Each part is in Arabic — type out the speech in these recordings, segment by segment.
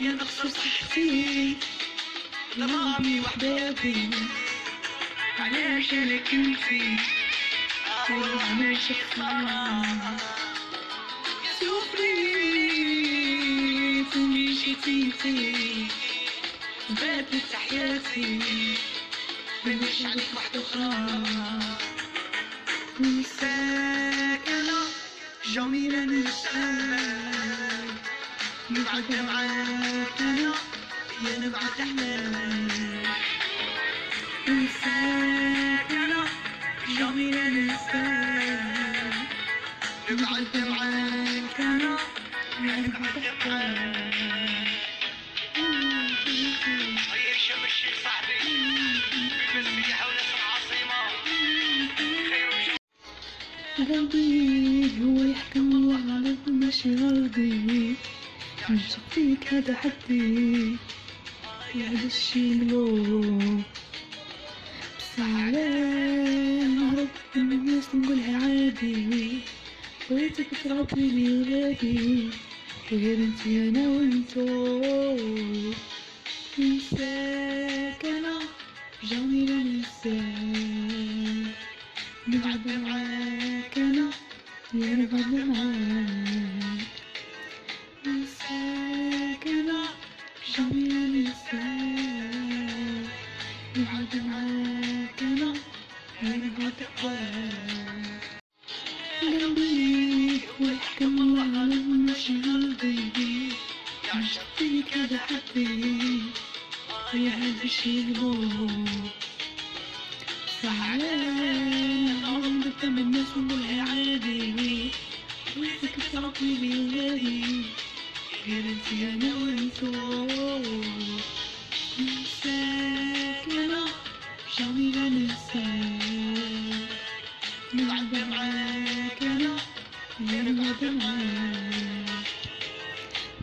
يا نخسر صحتي لمامي وحبابي علاش أنا كنتي وأنا شفتها سوفريت ومشيتي باتت حياتي. مانيش عليك واحدة أخرى. نساك أنا جميلة نساك نبعد معاك أنا يا نبعد أحلام نساك أنا جميلة نساك نبعد معاك أنا يا نبعد وش قلبي هو يحكم وعلى ماشي غلبي. نشوف فيك هذا حدي الشي ملوك بس على من الناس نقولها عادي. بغيتك تربي لي غير انتي أنا وأنتو. ننساك أنا جميلة ننساك نبعد معاك أنا يا نبعد معاك قلبي هو يحكم على ماشي قلبي يعشق فيك هذا حبي يا هذا الشي الغول زعلان عمري قدام الناس ونقولها عادي ويتك تربي لي ولادي غير انتي أنا وانتو ننساك نلعب معاك أنا يا نلعب معاك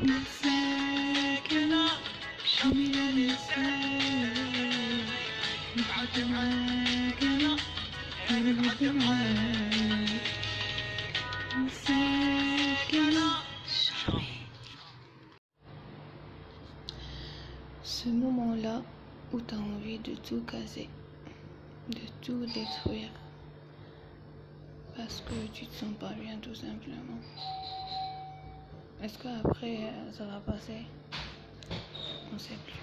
ننساك أنا جميلة ننساك نلعب معاك أنا يا نلعب معاك ننساك أنا Ce moment-là où tu as envie de tout casser, de tout détruire, parce que tu te sens pas bien tout simplement. Est-ce qu'après euh, ça va passer? On sait plus.